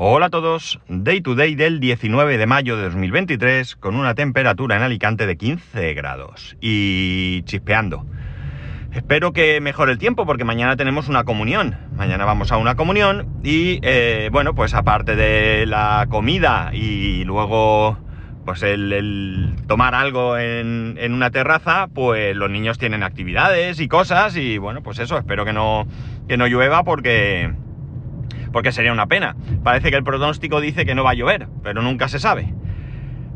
Hola a todos, Day to Day del 19 de mayo de 2023 con una temperatura en Alicante de 15 grados y chispeando. Espero que mejore el tiempo porque mañana tenemos una comunión. Mañana vamos a una comunión y eh, bueno, pues aparte de la comida y luego pues el, tomar algo en, en, una terraza, pues los niños tienen actividades y cosas y bueno, pues eso, espero que no, que no llueva porque, porque sería una pena. Parece que el pronóstico dice que no va a llover, pero nunca se sabe.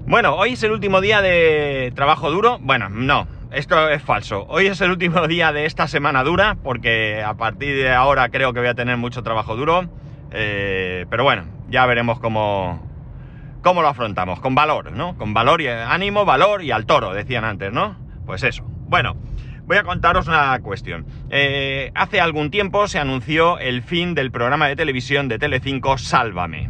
Bueno, hoy es el último día de trabajo duro. Bueno, no, esto es falso. Hoy es el último día de esta semana dura, porque a partir de ahora creo que voy a tener mucho trabajo duro. Eh, pero bueno, ya veremos cómo, cómo lo afrontamos. Con valor, ¿no? Con valor y ánimo, valor y al toro, decían antes, ¿no? Pues eso. Bueno, voy a contaros una cuestión. Eh, hace algún tiempo se anunció el fin del programa de televisión de Telecinco Sálvame.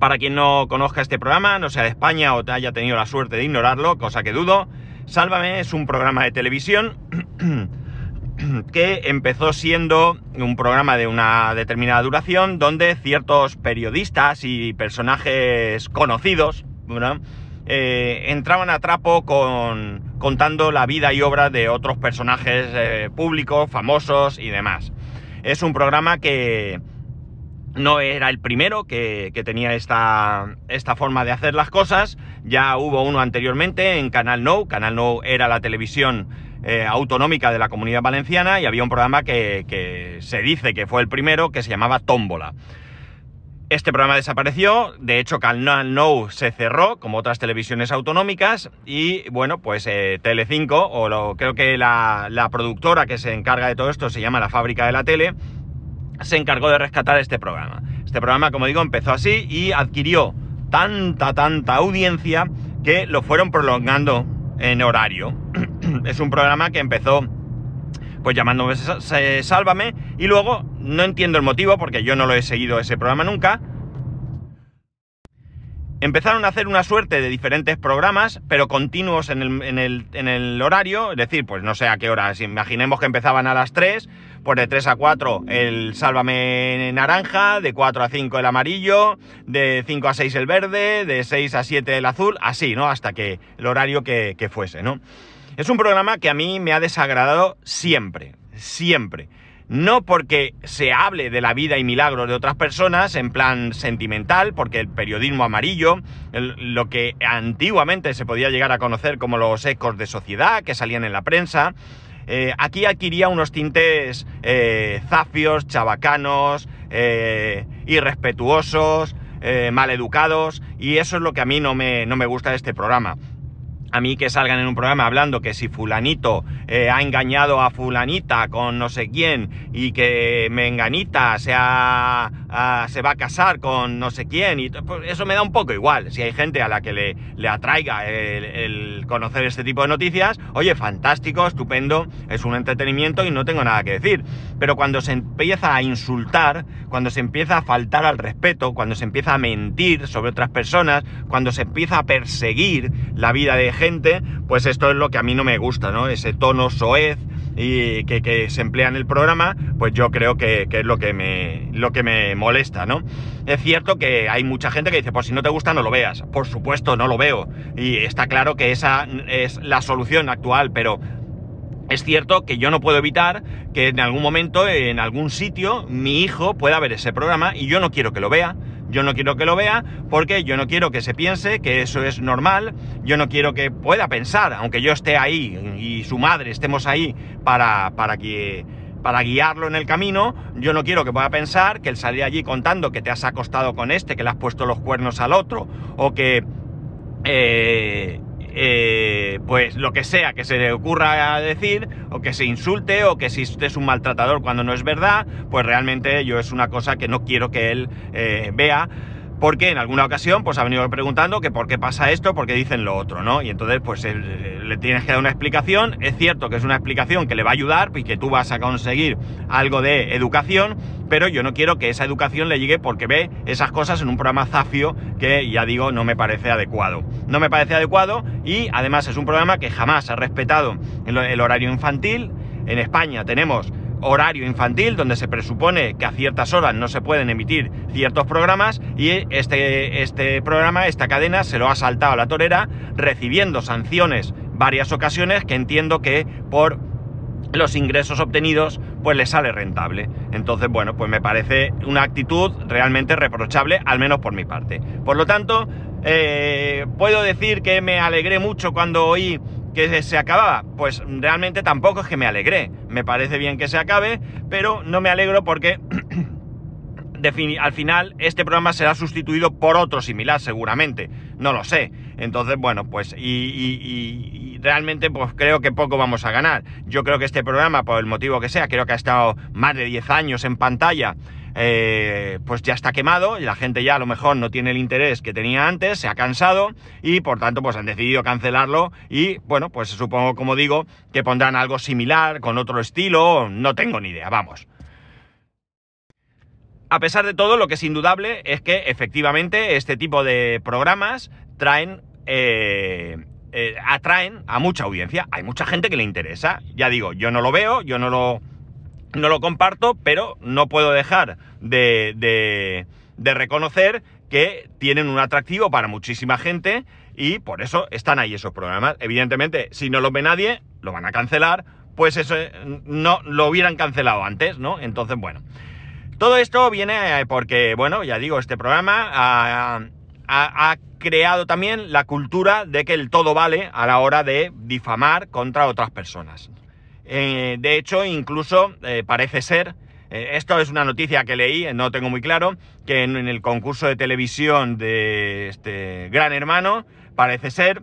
Para quien no conozca este programa, no sea de España o te haya tenido la suerte de ignorarlo, cosa que dudo, Sálvame es un programa de televisión que empezó siendo un programa de una determinada duración donde ciertos periodistas y personajes conocidos eh, entraban a trapo con, contando la vida y obra de otros personajes eh, públicos, famosos y demás. Es un programa que, no era el primero que, tenía esta, esta, forma de hacer las cosas. Ya hubo uno anteriormente en Canal No. Canal No era la televisión eh, autonómica de la comunidad valenciana y había un programa que, que, se dice que fue el primero que se llamaba Tómbola. Este programa desapareció, de hecho Canal No se cerró, como otras televisiones autonómicas, y bueno, pues eh, Telecinco, o lo, creo que la, la productora que se encarga de todo esto se llama La Fábrica de la Tele, se encargó de rescatar este programa. Este programa, como digo, empezó así y adquirió tanta, tanta audiencia que lo fueron prolongando en horario. es un programa que empezó pues llamándome Sálvame y luego no entiendo el motivo porque yo no lo he seguido ese programa nunca. Empezaron a hacer una suerte de diferentes programas, pero continuos en el, en el, en el horario, es decir, pues no sé a qué hora, si imaginemos que empezaban a las 3, pues de 3 a 4 el Sálvame naranja, de 4 a 5 el amarillo, de 5 a 6 el verde, de 6 a 7 el azul, así, ¿no? Hasta que el horario que, que fuese, ¿no? Es un programa que a mí me ha desagradado siempre, siempre. No porque se hable de la vida y milagros de otras personas en plan sentimental, porque el periodismo amarillo, lo que antiguamente se podía llegar a conocer como los ecos de sociedad que salían en la prensa, eh, aquí adquiría unos tintes eh, zafios, chabacanos, eh, irrespetuosos, maleducados, y eso es lo que a mí no me, no me gusta de este programa a mí que salgan en un programa hablando que si fulanito eh, ha engañado a fulanita con no sé quién y que menganita se, ha, se va a casar con no sé quién y pues eso me da un poco igual. Si hay gente a la que le, le atraiga el, conocer este tipo de noticias, oye, fantástico, estupendo, es un entretenimiento y no tengo nada que decir. Pero cuando se empieza a insultar, cuando se empieza a faltar al respeto, cuando se empieza a mentir sobre otras personas, cuando se empieza a perseguir la vida de gente, pues esto es lo que a mí no me gusta, ¿no? Ese tono soez y que, se emplea en el programa, pues yo creo que, es lo que, me, lo que me molesta, ¿no? Es cierto que hay mucha gente que dice, pues si no te gusta no lo veas. Por supuesto, no lo veo. Y está claro que esa es la solución actual, pero es cierto que yo no puedo evitar que en algún momento, en algún sitio, mi hijo pueda ver ese programa y yo no quiero que lo vea. Yo no quiero que lo vea porque yo no quiero que se piense que eso es normal, yo no quiero que pueda pensar, aunque yo esté ahí y su madre estemos ahí para, para que para guiarlo en el camino, yo no quiero que pueda pensar que él salga allí contando que te has acostado con este, que le has puesto los cuernos al otro, o que eh, eh, pues lo que sea que se le ocurra decir, o que se insulte, o que si usted es un maltratador cuando no es verdad, pues realmente yo es una cosa que no quiero que él eh, vea porque en alguna ocasión pues ha venido preguntando que por qué pasa esto, por qué dicen lo otro, ¿no? Y entonces pues eh, le tienes que dar una explicación, es cierto que es una explicación que le va a ayudar y que tú vas a conseguir algo de educación, pero yo no quiero que esa educación le llegue porque ve esas cosas en un programa zafio que ya digo no me parece adecuado. No me parece adecuado y además es un programa que jamás ha respetado el, el horario infantil. En España tenemos horario infantil, donde se presupone que a ciertas horas no se pueden emitir ciertos programas, y este, este programa, esta cadena, se lo ha saltado a la torera, recibiendo sanciones varias ocasiones que entiendo que por los ingresos obtenidos pues le sale rentable. Entonces, bueno, pues me parece una actitud realmente reprochable, al menos por mi parte. Por lo tanto, eh, puedo decir que me alegré mucho cuando oí que se acababa. Pues realmente tampoco es que me alegré. Me parece bien que se acabe, pero no me alegro porque al final este programa será sustituido por otro similar seguramente. No lo sé. Entonces, bueno, pues y realmente pues creo que poco vamos a ganar. Yo creo que este programa, por el motivo que sea, creo que ha estado más de 10 años en pantalla, eh, pues ya está quemado y la gente ya a lo mejor no tiene el interés que tenía antes, se ha cansado y por tanto pues han decidido cancelarlo y bueno, pues supongo como digo que pondrán algo similar con otro estilo, no tengo ni idea, vamos. A pesar de todo, lo que es indudable es que efectivamente este tipo de programas traen eh, eh, atraen a mucha audiencia. Hay mucha gente que le interesa. Ya digo, yo no lo veo, yo no lo, no lo comparto, pero no puedo dejar de, de, de reconocer que tienen un atractivo para muchísima gente y por eso están ahí esos programas. Evidentemente, si no lo ve nadie, lo van a cancelar, pues eso no lo hubieran cancelado antes, ¿no? Entonces, bueno. Todo esto viene porque, bueno, ya digo, este programa ha, creado también la cultura de que el todo vale a la hora de difamar contra otras personas. Eh, de hecho, incluso eh, parece ser, eh, esto es una noticia que leí, no tengo muy claro, que en, el concurso de televisión de este Gran Hermano, parece ser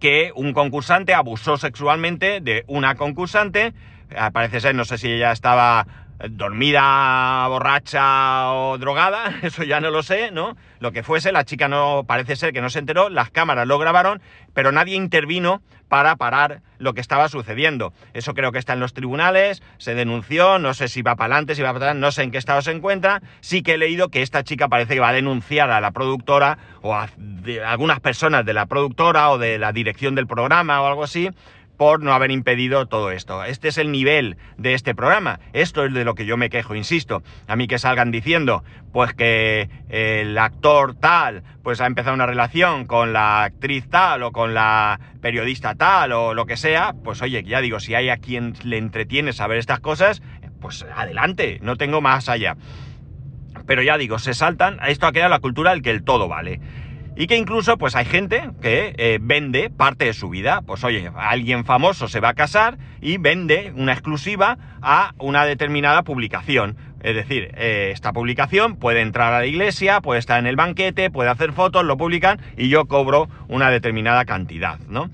que un concursante abusó sexualmente de una concursante, parece ser, no sé si ella estaba dormida, borracha o drogada, eso ya no lo sé, ¿no? Lo que fuese, la chica no parece ser que no se enteró, las cámaras lo grabaron, pero nadie intervino para parar lo que estaba sucediendo. Eso creo que está en los tribunales, se denunció, no sé si va para adelante, si va para atrás, no sé en qué estado se encuentra. Sí que he leído que esta chica parece que va a denunciar a la productora o a algunas personas de la productora o de la dirección del programa o algo así por no haber impedido todo esto. Este es el nivel de este programa. Esto es de lo que yo me quejo, insisto. A mí que salgan diciendo, pues que el actor tal, pues ha empezado una relación con la actriz tal o con la periodista tal o lo que sea, pues oye, ya digo, si hay a quien le entretiene saber estas cosas, pues adelante, no tengo más allá. Pero ya digo, se saltan, esto ha quedado la cultura del que el todo vale. Y que incluso pues hay gente que eh, vende parte de su vida. Pues oye, alguien famoso se va a casar y vende una exclusiva a una determinada publicación. Es decir, eh, esta publicación puede entrar a la iglesia, puede estar en el banquete, puede hacer fotos, lo publican y yo cobro una determinada cantidad, ¿no?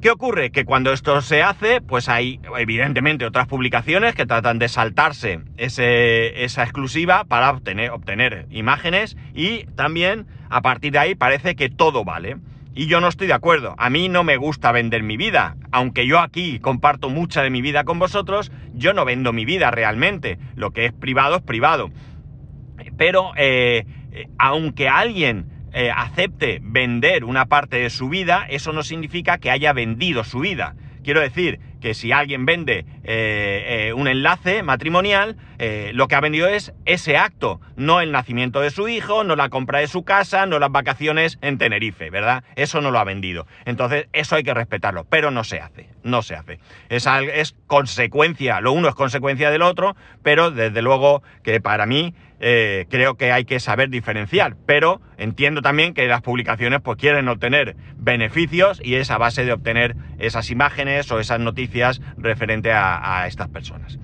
¿Qué ocurre? Que cuando esto se hace, pues hay evidentemente otras publicaciones que tratan de saltarse esa exclusiva para obtener, imágenes y también a partir de ahí parece que todo vale. Y yo no estoy de acuerdo. A mí no me gusta vender mi vida. Aunque yo aquí comparto mucha de mi vida con vosotros, yo no vendo mi vida realmente. Lo que es privado es privado. Pero eh, eh, aunque alguien eh, acepte vender una parte de su vida, eso no significa que haya vendido su vida. Quiero decir que si alguien vende eh, eh, un enlace matrimonial, lo que ha vendido es ese acto, no el nacimiento de su hijo, no la compra de su casa, no las vacaciones en Tenerife, ¿verdad? Eso no lo ha vendido. Entonces, eso hay que respetarlo, pero no se hace, no se hace. Es, es consecuencia, lo uno es consecuencia del otro, pero desde luego que para mí eh, creo que hay que saber diferenciar, pero entiendo también que las publicaciones pues quieren obtener beneficios y es a base de obtener esas imágenes o esas noticias referente a, estas personas.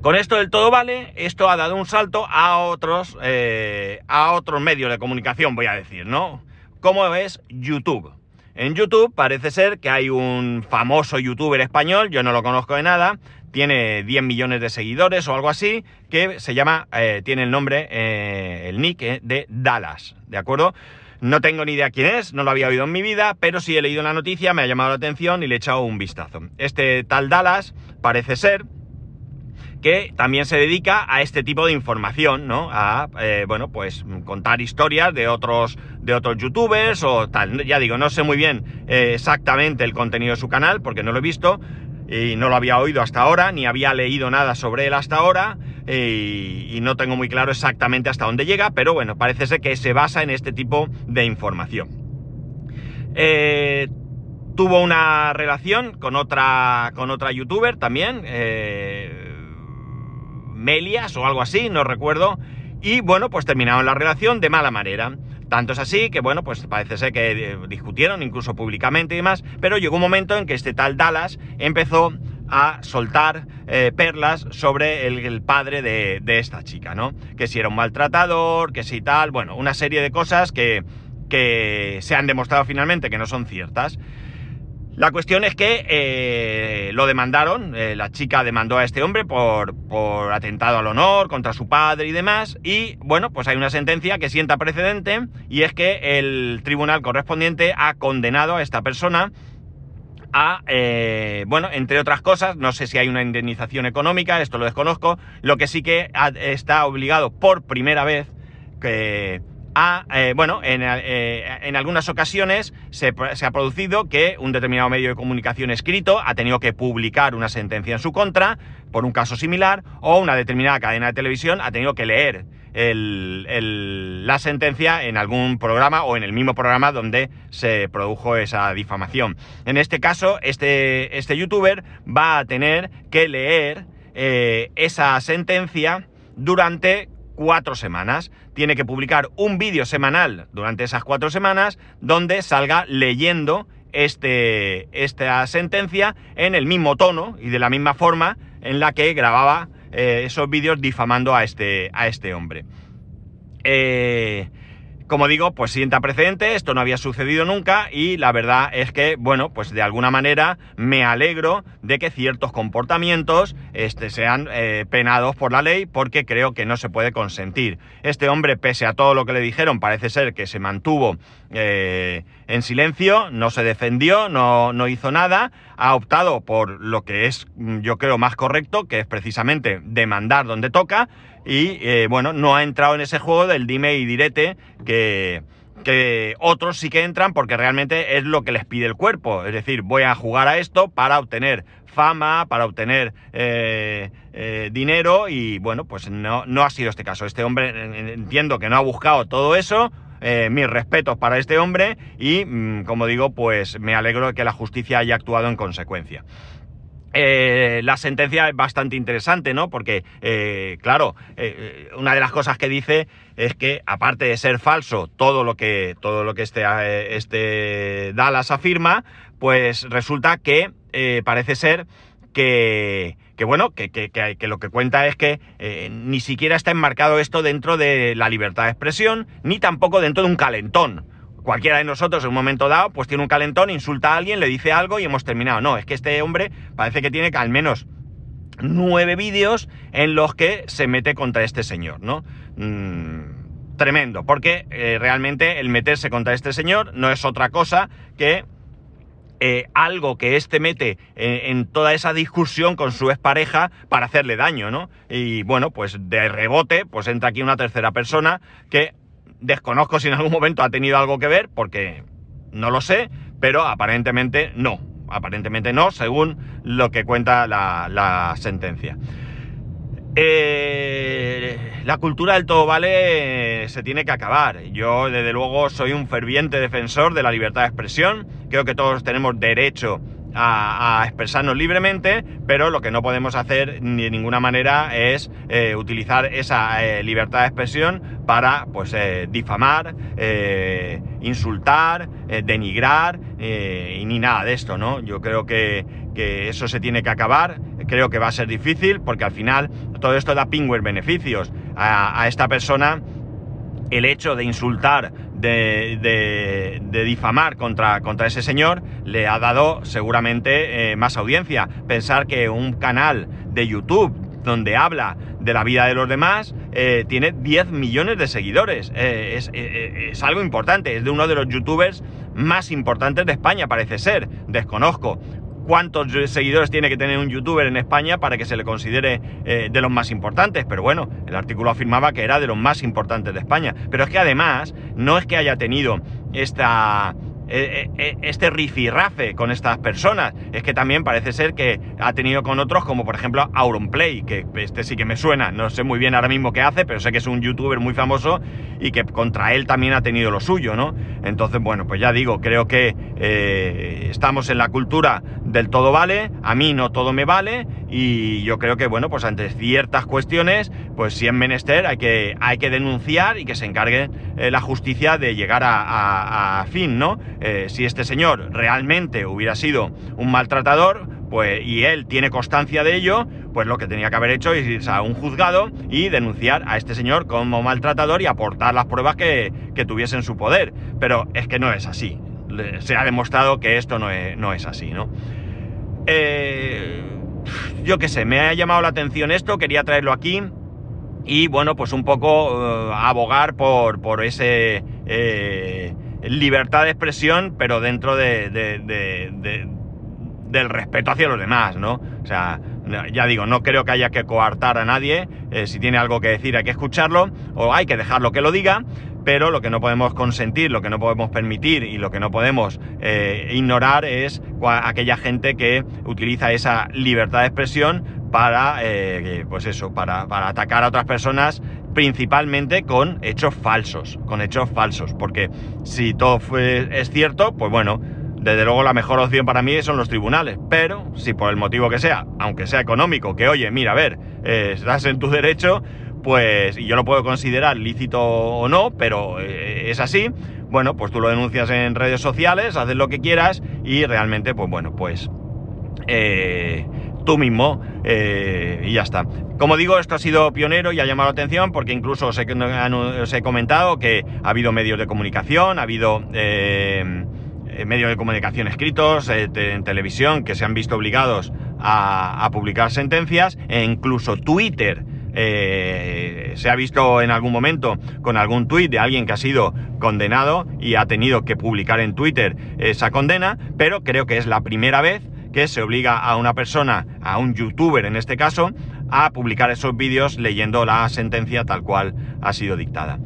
Con esto del todo vale, esto ha dado un salto a otros, eh, a otros medios de comunicación, voy a decir, ¿no? Como es YouTube. En YouTube parece ser que hay un famoso youtuber español, yo no lo conozco de nada, tiene 10 millones de seguidores o algo así, que se llama, eh, tiene el nombre, eh, el nick eh, de Dallas, ¿de acuerdo? No tengo ni idea quién es, no lo había oído en mi vida, pero sí he leído la noticia, me ha llamado la atención y le he echado un vistazo. Este tal Dallas parece ser que también se dedica a este tipo de información, ¿no? A, bueno, pues contar historias de otros, de otros youtubers o tal. Ya digo, no sé muy bien exactamente el contenido de su canal porque no lo he visto, y no lo había oído hasta ahora, ni había leído nada sobre él hasta ahora, y, no tengo muy claro exactamente hasta dónde llega, pero bueno, parece ser que se basa en este tipo de información. Eh, tuvo una relación con otra, con otra youtuber también, eh, Melias o algo así, no recuerdo, y bueno, pues terminaron la relación de mala manera. Tanto es así que, bueno, pues parece ser que eh, discutieron incluso públicamente y demás, pero llegó un momento en que este tal Dallas empezó a soltar eh, perlas sobre el, padre de, esta chica, ¿no? Que si era un maltratador, que si tal, bueno, una serie de cosas que, que se han demostrado finalmente que no son ciertas. La cuestión es que eh, lo demandaron, eh, la chica demandó a este hombre por, por, atentado al honor contra su padre y demás, y bueno, pues hay una sentencia que sienta precedente y es que el tribunal correspondiente ha condenado a esta persona a, eh, bueno, entre otras cosas, no sé si hay una indemnización económica, esto lo desconozco, lo que sí que está obligado por primera vez que eh, bueno, eh, en, algunas ocasiones se, ha producido que un determinado medio de comunicación escrito ha tenido que publicar una sentencia en su contra por un caso similar o una determinada cadena de televisión ha tenido que leer la sentencia en algún programa o en el mismo programa donde se produjo esa difamación. En este caso, este, este youtuber va a tener que leer eh, esa sentencia durante cuatro semanas. Tiene que publicar un vídeo semanal durante esas cuatro semanas donde salga leyendo este, esta sentencia en el mismo tono y de la misma forma en la que grababa eh, esos vídeos difamando a este, a este hombre. Eh, como digo, pues sienta precedente, esto no había sucedido nunca y la verdad es que, bueno, pues de alguna manera me alegro de que ciertos comportamientos este, sean eh, penados por la ley porque creo que no se puede consentir. Este hombre, pese a todo lo que le dijeron, parece ser que se mantuvo eh, en silencio, no se defendió, no, no hizo nada, ha optado por lo que es, yo creo, más correcto, que es precisamente demandar donde toca y eh, bueno, no ha entrado en ese juego del dime y direte que, que otros sí que entran porque realmente es lo que les pide el cuerpo. Es decir, voy a jugar a esto para obtener fama, para obtener eh, eh, dinero y bueno, pues no, no ha sido este caso. Este hombre entiendo que no ha buscado todo eso. Mis respetos para este hombre y, mm, como digo, pues me alegro de que la justicia haya actuado en consecuencia. Eh, la sentencia es bastante interesante, ¿no? Porque, eh, claro, eh, una de las cosas que dice es que, aparte de ser falso todo lo que, todo lo que este, este Dallas afirma, pues resulta que parece ser que, que bueno, que, lo que cuenta es que ni siquiera está enmarcado esto dentro de la libertad de expresión, ni tampoco dentro de un calentón cualquiera de nosotros en un momento dado, pues tiene un calentón, insulta a alguien, le dice algo y hemos terminado. No, es que este hombre parece que tiene al menos nueve vídeos en los que se mete contra este señor, ¿no? Mm, tremendo, porque eh, realmente el meterse contra este señor no es otra cosa que eh, algo que éste mete en, en, toda esa discusión con su expareja para hacerle daño, ¿no? Y bueno, pues de rebote, pues entra aquí una tercera persona que Desconozco si en algún momento ha tenido algo que ver, porque no lo sé, pero aparentemente no. Aparentemente no, según lo que cuenta la, sentencia. Eh, la cultura del todo vale se tiene que acabar. Yo, desde luego, soy un ferviente defensor de la libertad de expresión. Creo que todos tenemos derecho a, expresarnos libremente, pero lo que no podemos hacer ni de ninguna manera es eh, utilizar esa eh, libertad de expresión para pues eh, difamar, insultar, denigrar y ni nada de esto, ¿no? Yo creo que, eso se tiene que acabar, creo que va a ser difícil porque al final todo esto da pingües beneficios a, esta persona el hecho de insultar, de, difamar contra, contra, ese señor, le ha dado seguramente eh, más audiencia. Pensar que un canal de YouTube donde habla de la vida de los demás, eh, tiene 10 millones de seguidores. Eh, es, es, algo importante, es de uno de los youtubers más importantes de España, parece ser. Desconozco cuántos seguidores tiene que tener un youtuber en España para que se le considere eh, de los más importantes, pero bueno, el artículo afirmaba que era de los más importantes de España. Pero es que además, no es que haya tenido esta, este rifirrafe con estas personas. Es que también parece ser que ha tenido con otros, como por ejemplo Auronplay, que este sí que me suena, no sé muy bien ahora mismo qué hace, pero sé que es un youtuber muy famoso y que contra él también ha tenido lo suyo, ¿no? Entonces, bueno, pues ya digo, creo que eh, estamos en la cultura del todo vale, a mí no todo me vale, y yo creo que, bueno, pues ante ciertas cuestiones, pues si es menester hay que, hay que denunciar y que se encargue la justicia de llegar a fin, ¿no? Eh, si este señor realmente hubiera sido un maltratador, pues, y él tiene constancia de ello, pues lo que tenía que haber hecho es irse a un juzgado y denunciar a este señor como maltratador y aportar las pruebas que, que tuviese en su poder. Pero es que no es así. Se ha demostrado que esto no es, así, ¿no? Eh, yo qué sé, me ha llamado la atención esto, quería traerlo aquí y bueno, pues un poco eh, abogar por, por ese libertad de expresión, pero dentro de, del respeto hacia los demás, ¿no? O sea, ya digo, no creo que haya que coartar a nadie, eh, si tiene algo que decir hay que escucharlo, o hay que dejarlo que lo diga, pero lo que no podemos consentir, lo que no podemos permitir y lo que no podemos eh, ignorar es aquella gente que utiliza esa libertad de expresión para, eh, pues eso, para atacar a otras personas principalmente con hechos falsos, con hechos falsos, porque si todo es cierto, pues bueno, desde luego la mejor opción para mí son los tribunales, pero si por el motivo que sea, aunque sea económico, que oye, mira, a ver, eh, estás en tu derecho, pues, y yo lo puedo considerar lícito o no, pero eh, es así, bueno, pues tú lo denuncias en redes sociales, haces lo que quieras y realmente, pues bueno, pues... Eh, tú mismo eh, y ya está. Como digo, esto ha sido pionero y ha llamado la atención porque incluso os he, comentado que ha habido medios de comunicación, ha habido eh, eh, medios de comunicación escritos en televisión que se han visto obligados a, publicar sentencias e incluso Twitter. se ha visto en algún momento con algún tuit de alguien que ha sido condenado y ha tenido que publicar en Twitter esa condena, pero creo que es la primera vez que se obliga a una persona, a un youtuber en este caso, a publicar esos vídeos leyendo la sentencia tal cual ha sido dictada.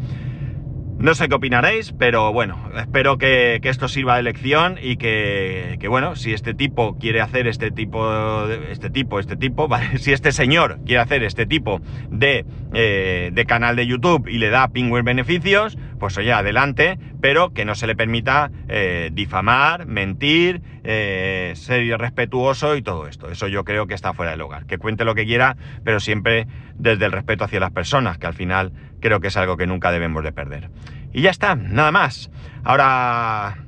No sé qué opinaréis, pero bueno, espero que, esto sirva de lección y que, bueno, si este tipo quiere hacer este tipo, este tipo, este tipo, si este señor quiere hacer este tipo de, eh, de canal de YouTube y le da pingües beneficios, pues oye, adelante, pero que no se le permita eh, difamar, mentir, eh, ser irrespetuoso y todo esto. Eso yo creo que está fuera del hogar. Que cuente lo que quiera, pero siempre desde el respeto hacia las personas, que al final creo que es algo que nunca debemos de perder. Y ya está, nada más. Ahora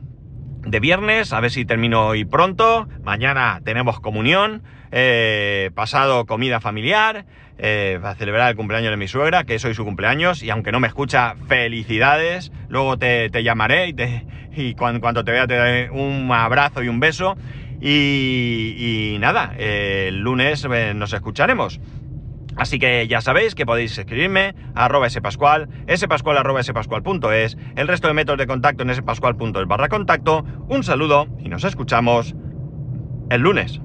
de viernes, a ver si termino hoy pronto. Mañana tenemos comunión, eh, pasado comida familiar, eh, para celebrar el cumpleaños de mi suegra, que es hoy su cumpleaños, y aunque no me escucha, felicidades. Luego te, llamaré y, te, y cuando, te vea te daré un abrazo y un beso. Y, nada, el lunes eh, nos escucharemos. Así que ya sabéis que podéis escribirme a arroba spascual, spascual el resto de métodos de contacto en spascual.es barra contacto. Un saludo y nos escuchamos el lunes.